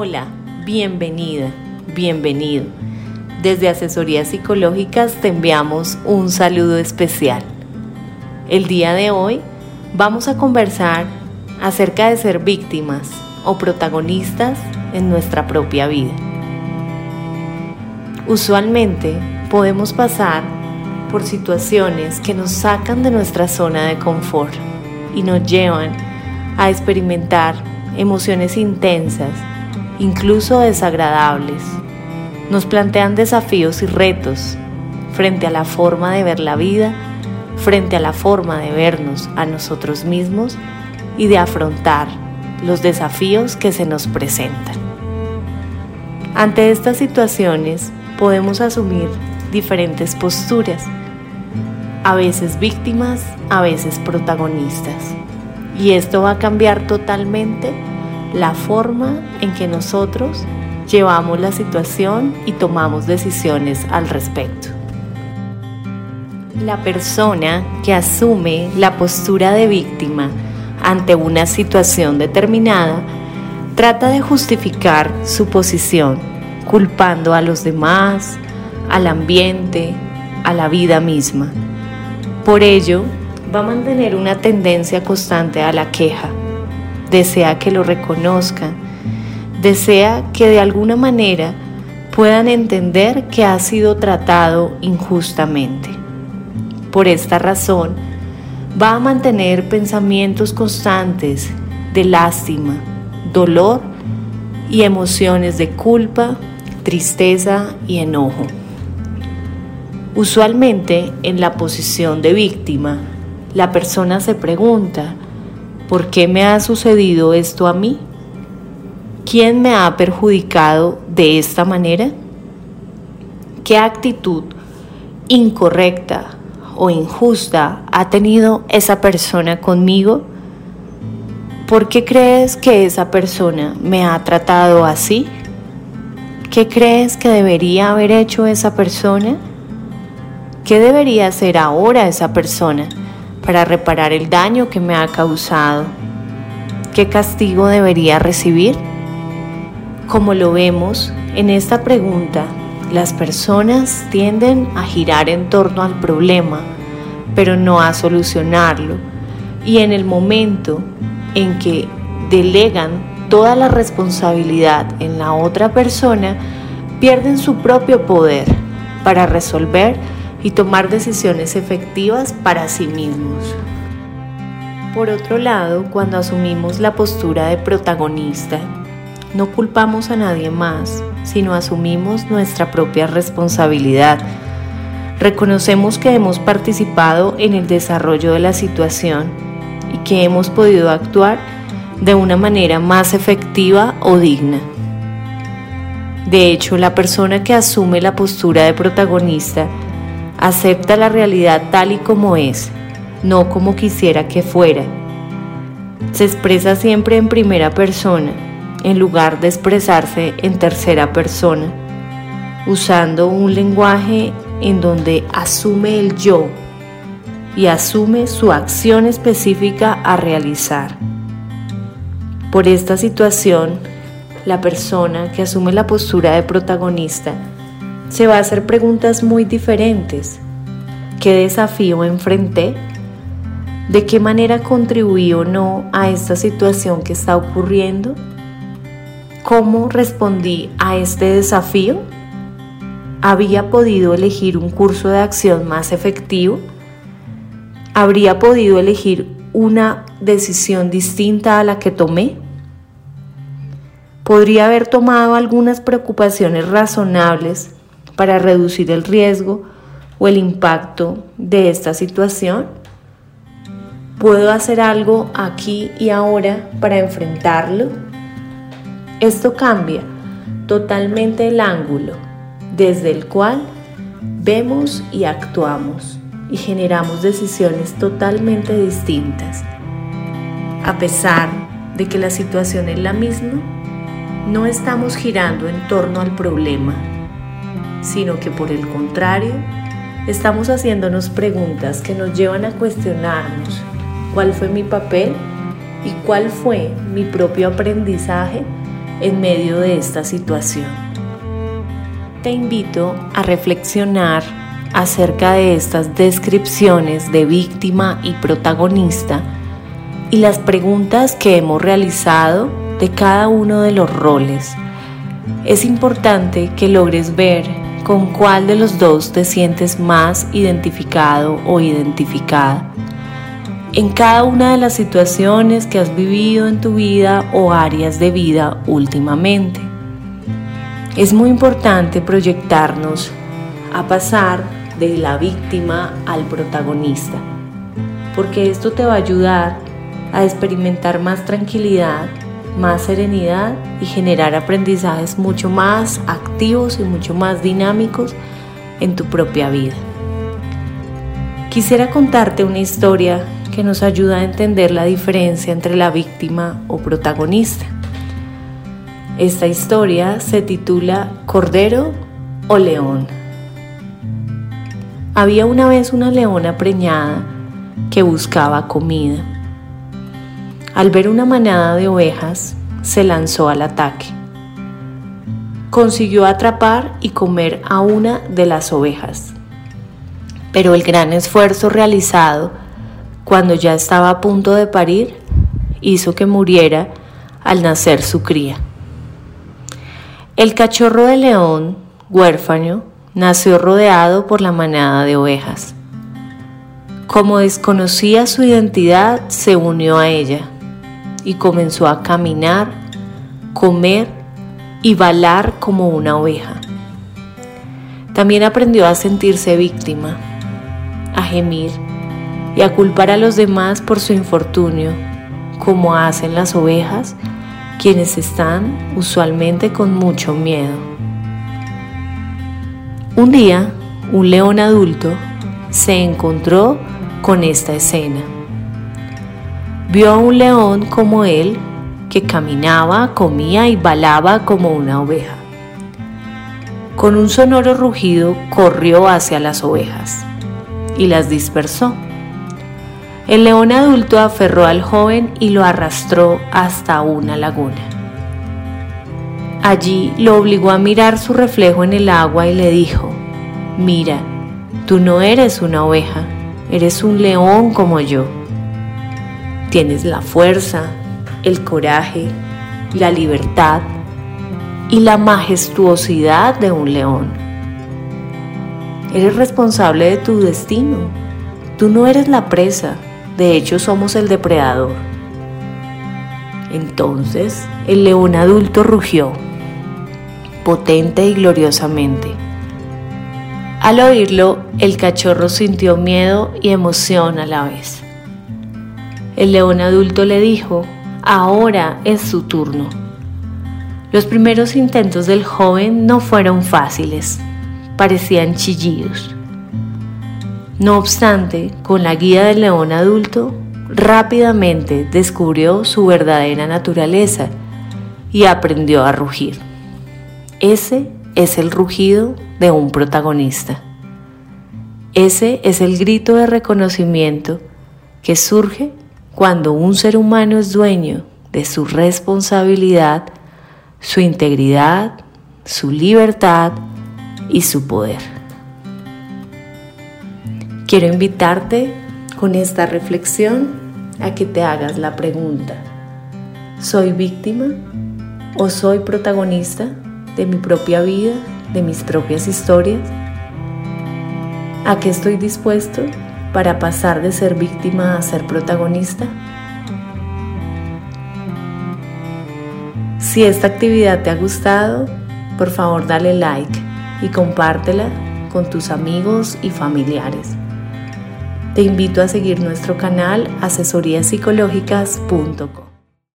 Hola, bienvenida, bienvenido. Desde Asesorías Psicológicas te enviamos un saludo especial. El día de hoy vamos a conversar acerca de ser víctimas o protagonistas en nuestra propia vida. Usualmente podemos pasar por situaciones que nos sacan de nuestra zona de confort y nos llevan a experimentar emociones intensas incluso desagradables. Nos plantean desafíos y retos frente a la forma de ver la vida, frente a la forma de vernos a nosotros mismos y de afrontar los desafíos que se nos presentan. Ante estas situaciones podemos asumir diferentes posturas, a veces víctimas, a veces protagonistas. Y esto va a cambiar totalmente la forma en que nosotros llevamos la situación y tomamos decisiones al respecto. La persona que asume la postura de víctima ante una situación determinada trata de justificar su posición, culpando a los demás, al ambiente, a la vida misma. Por ello, va a mantener una tendencia constante a la queja, desea que lo reconozcan, desea que de alguna manera puedan entender que ha sido tratado injustamente. Por esta razón, va a mantener pensamientos constantes de lástima, dolor y emociones de culpa, tristeza y enojo. Usualmente en la posición de víctima, la persona se pregunta, ¿Por qué me ha sucedido esto a mí? ¿Quién me ha perjudicado de esta manera? ¿Qué actitud incorrecta o injusta ha tenido esa persona conmigo? ¿Por qué crees que esa persona me ha tratado así? ¿Qué crees que debería haber hecho esa persona? ¿Qué debería hacer ahora esa persona? Para reparar el daño que me ha causado? ¿Qué castigo debería recibir? Como lo vemos en esta pregunta, las personas tienden a girar en torno al problema, pero no a solucionarlo. Y en el momento en que delegan toda la responsabilidad en la otra persona, pierden su propio poder para resolver y tomar decisiones efectivas para sí mismos. Por otro lado, cuando asumimos la postura de protagonista, no culpamos a nadie más, sino asumimos nuestra propia responsabilidad. Reconocemos que hemos participado en el desarrollo de la situación y que hemos podido actuar de una manera más efectiva o digna. De hecho, la persona que asume la postura de protagonista Acepta la realidad tal y como es, no como quisiera que fuera. Se expresa siempre en primera persona, en lugar de expresarse en tercera persona, usando un lenguaje en donde asume el yo y asume su acción específica a realizar. Por esta situación, la persona que asume la postura de protagonista se va a hacer preguntas muy diferentes. ¿Qué desafío enfrenté? ¿De qué manera contribuí o no a esta situación que está ocurriendo? ¿Cómo respondí a este desafío? ¿Había podido elegir un curso de acción más efectivo? ¿Habría podido elegir una decisión distinta a la que tomé? ¿Podría haber tomado algunas preocupaciones razonables para reducir el riesgo o el impacto de esta situación? ¿Puedo hacer algo aquí y ahora para enfrentarlo? Esto cambia totalmente el ángulo desde el cual vemos y actuamos y generamos decisiones totalmente distintas. A pesar de que la situación es la misma, no estamos girando en torno al problema, sino que por el contrario, estamos haciéndonos preguntas que nos llevan a cuestionarnos cuál fue mi papel y cuál fue mi propio aprendizaje en medio de esta situación. Te invito a reflexionar acerca de estas descripciones de víctima y protagonista y las preguntas que hemos realizado de cada uno de los roles. Es importante que logres ver con cuál de los dos te sientes más identificado o identificada en cada una de las situaciones que has vivido en tu vida o áreas de vida últimamente. Es muy importante proyectarnos a pasar de la víctima al protagonista, porque esto te va a ayudar a experimentar más tranquilidad, más serenidad y generar aprendizajes mucho más activos y mucho más dinámicos en tu propia vida. Quisiera contarte una historia que nos ayuda a entender la diferencia entre la víctima o protagonista. Esta historia se titula Cordero o León. Había una vez una leona preñada que buscaba comida. Al ver una manada de ovejas, se lanzó al ataque. Consiguió atrapar y comer a una de las ovejas. Pero el gran esfuerzo realizado cuando ya estaba a punto de parir, hizo que muriera al nacer su cría. El cachorro de león, huérfano, nació rodeado por la manada de ovejas. Como desconocía su identidad, se unió a ella y comenzó a caminar, comer y balar como una oveja. También aprendió a sentirse víctima, a gemir y a culpar a los demás por su infortunio, como hacen las ovejas, quienes están usualmente con mucho miedo. Un día, un león adulto se encontró con esta escena. Vio a un león como él que caminaba, comía y balaba como una oveja. Con un sonoro rugido corrió hacia las ovejas y las dispersó. El león adulto aferró al joven y lo arrastró hasta una laguna. Allí lo obligó a mirar su reflejo en el agua y le dijo, mira, tú no eres una oveja, eres un león como yo. Tienes la fuerza, el coraje, la libertad y la majestuosidad de un león. Eres responsable de tu destino. Tú no eres la presa, de hecho, somos el depredador. Entonces el león adulto rugió, potente y gloriosamente. Al oírlo, el cachorro sintió miedo y emoción a la vez. El león adulto le dijo, ahora es su turno. Los primeros intentos del joven no fueron fáciles, parecían chillidos. No obstante, con la guía del león adulto, rápidamente descubrió su verdadera naturaleza y aprendió a rugir. Ese es el rugido de un protagonista. Ese es el grito de reconocimiento que surge cuando un ser humano es dueño de su responsabilidad, su integridad, su libertad y su poder. Quiero invitarte con esta reflexión a que te hagas la pregunta, ¿soy víctima o soy protagonista de mi propia vida, de mis propias historias? ¿A qué estoy dispuesto para pasar de ser víctima a ser protagonista? Si esta actividad te ha gustado, por favor dale like y compártela con tus amigos y familiares. Te invito a seguir nuestro canal asesoríaspsicológicas.com.